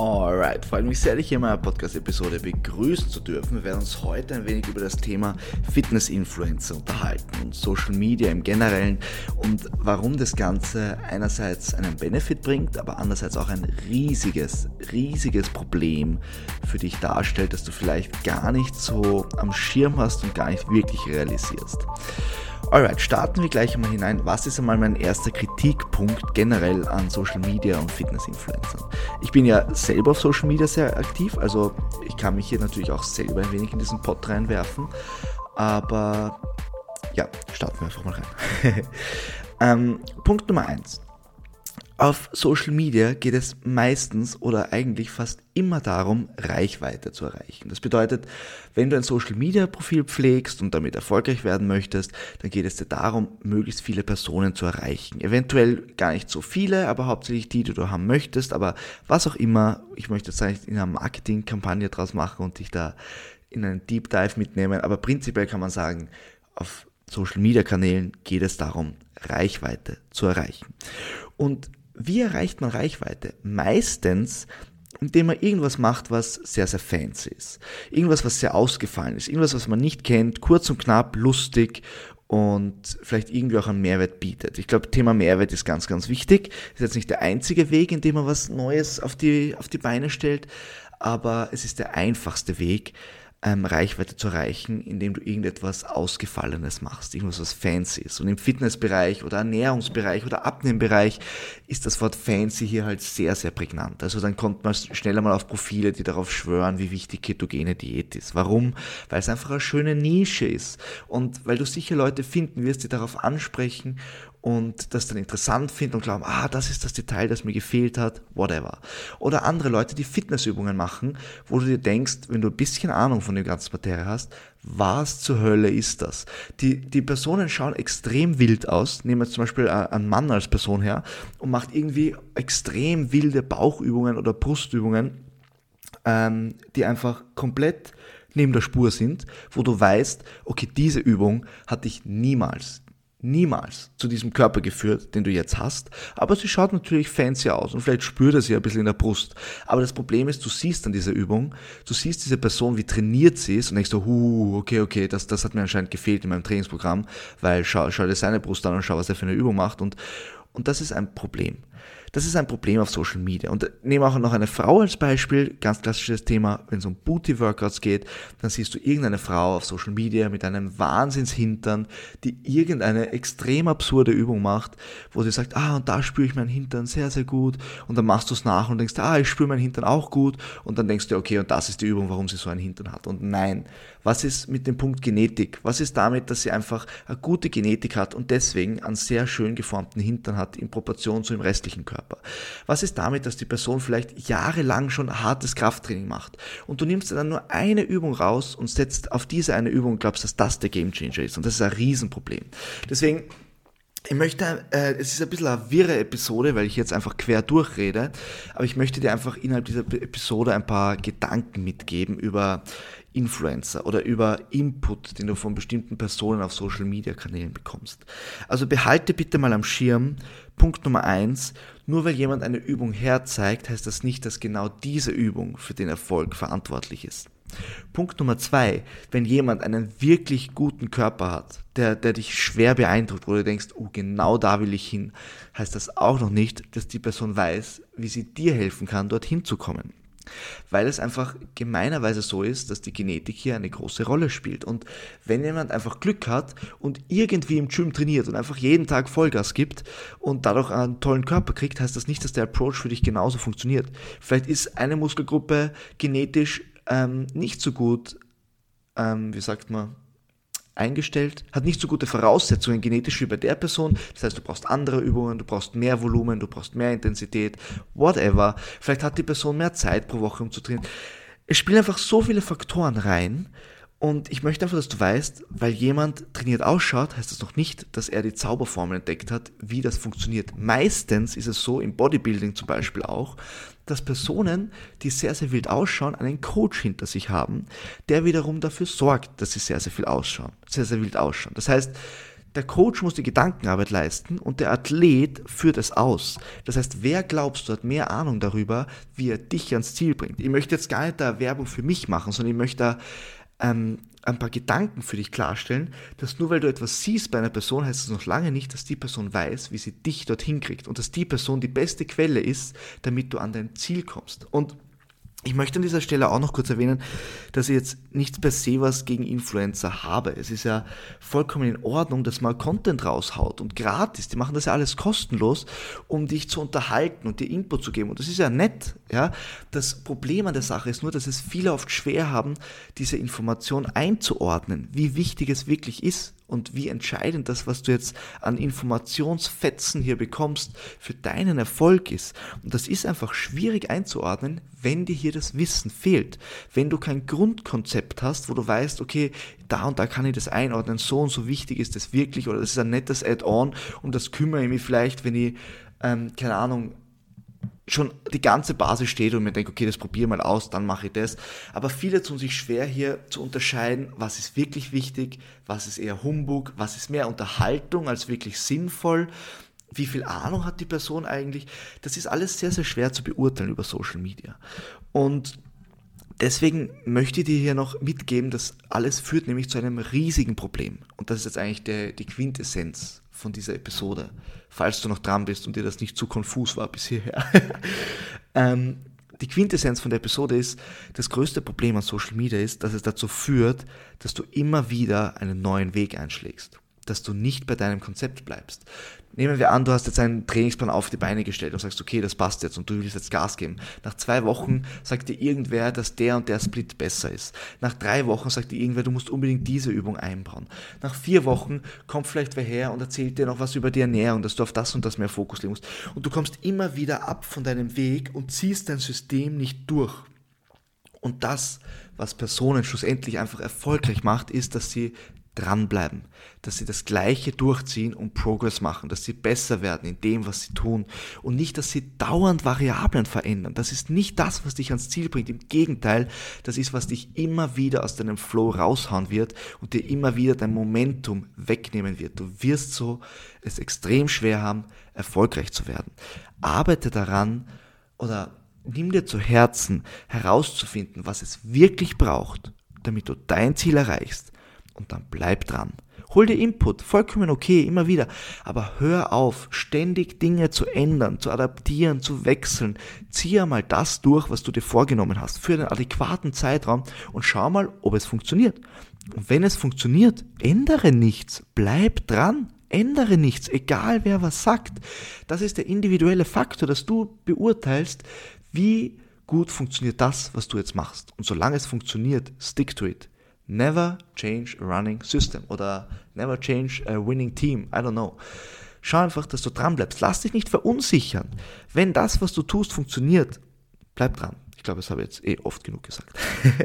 Alright, freut mich sehr, dich hier in meiner Podcast-Episode begrüßen zu dürfen. Wir werden uns heute ein wenig über das Thema Fitness-Influencer unterhalten und Social Media im Generellen und warum das Ganze einerseits einen Benefit bringt, aber andererseits auch ein riesiges, riesiges Problem für dich darstellt, das du vielleicht gar nicht so am Schirm hast und gar nicht wirklich realisierst. Alright, starten wir gleich einmal hinein. Was ist einmal mein erster Kritikpunkt generell an Social Media und Fitness-Influencern? Ich bin ja selber auf Social Media sehr aktiv, also ich kann mich hier natürlich auch selber ein wenig in diesen Pot reinwerfen. Aber ja, starten wir einfach mal rein. ähm, Punkt Nummer eins. Auf Social Media geht es meistens oder eigentlich fast immer darum, Reichweite zu erreichen. Das bedeutet, wenn du ein Social Media Profil pflegst und damit erfolgreich werden möchtest, dann geht es dir darum, möglichst viele Personen zu erreichen. Eventuell gar nicht so viele, aber hauptsächlich die, die du haben möchtest, aber was auch immer. Ich möchte jetzt nicht in einer Marketingkampagne draus machen und dich da in einen Deep Dive mitnehmen, aber prinzipiell kann man sagen, auf Social Media Kanälen geht es darum, Reichweite zu erreichen. Und wie erreicht man Reichweite? Meistens, indem man irgendwas macht, was sehr, sehr fancy ist. Irgendwas, was sehr ausgefallen ist. Irgendwas, was man nicht kennt, kurz und knapp, lustig und vielleicht irgendwie auch einen Mehrwert bietet. Ich glaube, Thema Mehrwert ist ganz, ganz wichtig. Ist jetzt nicht der einzige Weg, in dem man was Neues auf die, auf die Beine stellt, aber es ist der einfachste Weg, ähm, Reichweite zu erreichen, indem du irgendetwas Ausgefallenes machst, irgendwas, was fancy ist. Und im Fitnessbereich oder Ernährungsbereich oder Abnehmbereich ist das Wort fancy hier halt sehr, sehr prägnant. Also dann kommt man schneller mal auf Profile, die darauf schwören, wie wichtig ketogene Diät ist. Warum? Weil es einfach eine schöne Nische ist und weil du sicher Leute finden wirst, die darauf ansprechen und das dann interessant finden und glauben, ah, das ist das Detail, das mir gefehlt hat, whatever. Oder andere Leute, die Fitnessübungen machen, wo du dir denkst, wenn du ein bisschen Ahnung von dem ganzen Materie hast, was zur Hölle ist das? Die, die Personen schauen extrem wild aus. Nehmen wir zum Beispiel äh, einen Mann als Person her und macht irgendwie extrem wilde Bauchübungen oder Brustübungen, ähm, die einfach komplett neben der Spur sind, wo du weißt, okay, diese Übung hatte ich niemals, niemals zu diesem Körper geführt, den du jetzt hast. Aber sie schaut natürlich fancy aus und vielleicht spürt er sie ein bisschen in der Brust. Aber das Problem ist, du siehst an dieser Übung, du siehst diese Person, wie trainiert sie ist und denkst du, huh, okay, okay, das, das hat mir anscheinend gefehlt in meinem Trainingsprogramm, weil schau, schau dir seine Brust an und schau, was er für eine Übung macht und, und das ist ein Problem. Das ist ein Problem auf Social Media. Und nehme auch noch eine Frau als Beispiel, ganz klassisches Thema, wenn es um Booty-Workouts geht, dann siehst du irgendeine Frau auf Social Media mit einem Wahnsinnshintern, die irgendeine extrem absurde Übung macht, wo sie sagt, ah, und da spüre ich meinen Hintern sehr, sehr gut. Und dann machst du es nach und denkst, ah, ich spüre meinen Hintern auch gut. Und dann denkst du, okay, und das ist die Übung, warum sie so einen Hintern hat. Und nein, was ist mit dem Punkt Genetik? Was ist damit, dass sie einfach eine gute Genetik hat und deswegen einen sehr schön geformten Hintern hat in Proportion zu dem restlichen Körper? Was ist damit, dass die Person vielleicht jahrelang schon hartes Krafttraining macht und du nimmst dann nur eine Übung raus und setzt auf diese eine Übung und glaubst, dass das der Gamechanger ist und das ist ein Riesenproblem. Deswegen ich möchte, äh, es ist ein bisschen eine wirre Episode, weil ich jetzt einfach quer durchrede, aber ich möchte dir einfach innerhalb dieser Episode ein paar Gedanken mitgeben über Influencer oder über Input, den du von bestimmten Personen auf Social Media Kanälen bekommst. Also behalte bitte mal am Schirm, Punkt Nummer eins, nur weil jemand eine Übung herzeigt, heißt das nicht, dass genau diese Übung für den Erfolg verantwortlich ist. Punkt Nummer zwei, wenn jemand einen wirklich guten Körper hat, der, der dich schwer beeindruckt, wo du denkst, oh, genau da will ich hin, heißt das auch noch nicht, dass die Person weiß, wie sie dir helfen kann, dorthin zu kommen weil es einfach gemeinerweise so ist, dass die Genetik hier eine große Rolle spielt. Und wenn jemand einfach Glück hat und irgendwie im Gym trainiert und einfach jeden Tag Vollgas gibt und dadurch einen tollen Körper kriegt, heißt das nicht, dass der Approach für dich genauso funktioniert. Vielleicht ist eine Muskelgruppe genetisch ähm, nicht so gut, ähm, wie sagt man, eingestellt, hat nicht so gute Voraussetzungen genetisch wie bei der Person. Das heißt, du brauchst andere Übungen, du brauchst mehr Volumen, du brauchst mehr Intensität, whatever. Vielleicht hat die Person mehr Zeit pro Woche, um zu trainieren. Es spielen einfach so viele Faktoren rein. Und ich möchte einfach, dass du weißt, weil jemand trainiert ausschaut, heißt das noch nicht, dass er die Zauberformel entdeckt hat, wie das funktioniert. Meistens ist es so, im Bodybuilding zum Beispiel auch, dass Personen, die sehr, sehr wild ausschauen, einen Coach hinter sich haben, der wiederum dafür sorgt, dass sie sehr, sehr viel ausschauen, sehr, sehr wild ausschauen. Das heißt, der Coach muss die Gedankenarbeit leisten und der Athlet führt es aus. Das heißt, wer glaubst du hat mehr Ahnung darüber, wie er dich ans Ziel bringt? Ich möchte jetzt gar nicht da Werbung für mich machen, sondern ich möchte da ähm, ein paar Gedanken für dich klarstellen, dass nur weil du etwas siehst bei einer Person, heißt es noch lange nicht, dass die Person weiß, wie sie dich dorthin kriegt und dass die Person die beste Quelle ist, damit du an dein Ziel kommst. Und ich möchte an dieser Stelle auch noch kurz erwähnen, dass ich jetzt nichts per se was gegen Influencer habe. Es ist ja vollkommen in Ordnung, dass man Content raushaut und gratis. Die machen das ja alles kostenlos, um dich zu unterhalten und dir Input zu geben. Und das ist ja nett, ja. Das Problem an der Sache ist nur, dass es viele oft schwer haben, diese Information einzuordnen, wie wichtig es wirklich ist und wie entscheidend das, was du jetzt an Informationsfetzen hier bekommst, für deinen Erfolg ist. Und das ist einfach schwierig einzuordnen, wenn dir hier das Wissen fehlt. Wenn du kein Grundkonzept hast, wo du weißt, okay, da und da kann ich das einordnen, so und so wichtig ist das wirklich oder das ist ein nettes Add-on und das kümmere ich mich vielleicht, wenn ich, ähm, keine Ahnung, schon die ganze Basis steht und mir denke, okay, das probiere mal aus, dann mache ich das. Aber viele tun sich schwer hier zu unterscheiden, was ist wirklich wichtig, was ist eher Humbug, was ist mehr Unterhaltung als wirklich sinnvoll. Wie viel Ahnung hat die Person eigentlich? Das ist alles sehr, sehr schwer zu beurteilen über Social Media. Und deswegen möchte ich dir hier noch mitgeben, dass alles führt nämlich zu einem riesigen Problem. Und das ist jetzt eigentlich der, die Quintessenz von dieser Episode, falls du noch dran bist und dir das nicht zu konfus war bis hierher. ähm, die Quintessenz von der Episode ist, das größte Problem an Social Media ist, dass es dazu führt, dass du immer wieder einen neuen Weg einschlägst dass du nicht bei deinem Konzept bleibst. Nehmen wir an, du hast jetzt einen Trainingsplan auf die Beine gestellt und sagst, okay, das passt jetzt und du willst jetzt Gas geben. Nach zwei Wochen sagt dir irgendwer, dass der und der Split besser ist. Nach drei Wochen sagt dir irgendwer, du musst unbedingt diese Übung einbauen. Nach vier Wochen kommt vielleicht wer her und erzählt dir noch was über die Ernährung, dass du auf das und das mehr Fokus legen musst. Und du kommst immer wieder ab von deinem Weg und ziehst dein System nicht durch. Und das, was Personen schlussendlich einfach erfolgreich macht, ist, dass sie dranbleiben, dass sie das Gleiche durchziehen und Progress machen, dass sie besser werden in dem, was sie tun und nicht, dass sie dauernd Variablen verändern. Das ist nicht das, was dich ans Ziel bringt. Im Gegenteil, das ist, was dich immer wieder aus deinem Flow raushauen wird und dir immer wieder dein Momentum wegnehmen wird. Du wirst so es extrem schwer haben, erfolgreich zu werden. Arbeite daran oder nimm dir zu Herzen herauszufinden, was es wirklich braucht, damit du dein Ziel erreichst und dann bleib dran. Hol dir Input, vollkommen okay, immer wieder. Aber hör auf, ständig Dinge zu ändern, zu adaptieren, zu wechseln. Zieh einmal das durch, was du dir vorgenommen hast, für einen adäquaten Zeitraum und schau mal, ob es funktioniert. Und wenn es funktioniert, ändere nichts, bleib dran. Ändere nichts, egal wer was sagt. Das ist der individuelle Faktor, dass du beurteilst, wie gut funktioniert das, was du jetzt machst. Und solange es funktioniert, stick to it. Never change a running system oder never change a winning team. I don't know. Schau einfach, dass du dran bleibst. Lass dich nicht verunsichern. Wenn das, was du tust, funktioniert, bleib dran. Ich glaube, das habe ich jetzt eh oft genug gesagt.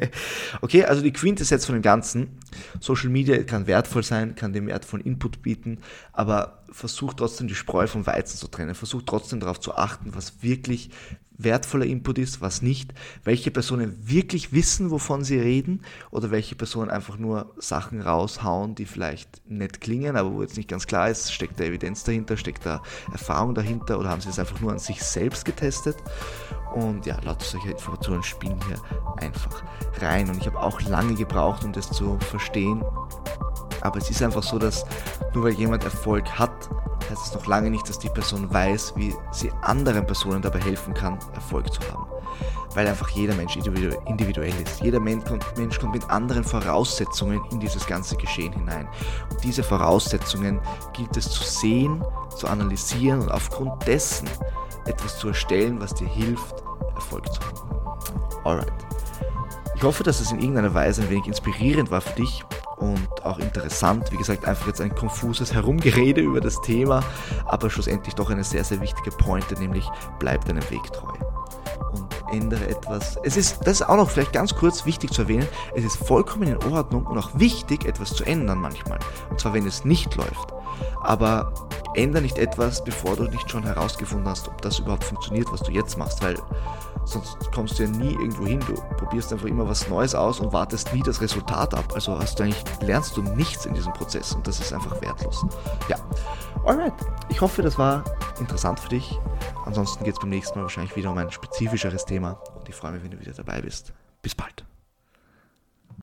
okay, also die Quintessenz von dem Ganzen. Social Media kann wertvoll sein, kann dem wertvollen Input bieten, aber versuch trotzdem die Spreu vom Weizen zu trennen. Versuch trotzdem darauf zu achten, was wirklich wertvoller Input ist, was nicht, welche Personen wirklich wissen, wovon sie reden oder welche Personen einfach nur Sachen raushauen, die vielleicht nett klingen, aber wo jetzt nicht ganz klar ist, steckt da Evidenz dahinter, steckt da Erfahrung dahinter oder haben sie es einfach nur an sich selbst getestet. Und ja, lauter solche Informationen spielen hier einfach rein. Und ich habe auch lange gebraucht, um das zu verstehen. Aber es ist einfach so, dass nur weil jemand Erfolg hat, heißt es noch lange nicht, dass die Person weiß, wie sie anderen Personen dabei helfen kann, Erfolg zu haben. Weil einfach jeder Mensch individuell ist. Jeder Mensch kommt, mit anderen Voraussetzungen in dieses ganze Geschehen hinein. Und diese Voraussetzungen gilt es zu sehen, zu analysieren und aufgrund dessen etwas zu erstellen, was dir hilft, Erfolg zu haben. Alright. Ich hoffe, dass es in irgendeiner Weise ein wenig inspirierend war für dich und auch interessant. Wie gesagt, einfach jetzt ein konfuses Herumgerede über das Thema, aber schlussendlich doch eine sehr, sehr wichtige Pointe, nämlich bleib deinem Weg treu und ändere etwas. Es ist, das ist auch noch vielleicht ganz kurz wichtig zu erwähnen, es ist vollkommen in Ordnung und auch wichtig, etwas zu ändern manchmal. Und zwar, wenn es nicht läuft. Aber ändere nicht etwas, bevor du nicht schon herausgefunden hast, ob das überhaupt funktioniert, was du jetzt machst, weil sonst kommst du ja nie irgendwo hin. Du probierst einfach immer was Neues aus und wartest nie das Resultat ab. Also hast du eigentlich, lernst du nichts in diesem Prozess und das ist einfach wertlos. Ja, alright. Ich hoffe, das war interessant für dich. Ansonsten geht es beim nächsten Mal wahrscheinlich wieder um ein spezifischeres Thema und ich freue mich, wenn du wieder dabei bist. Bis bald.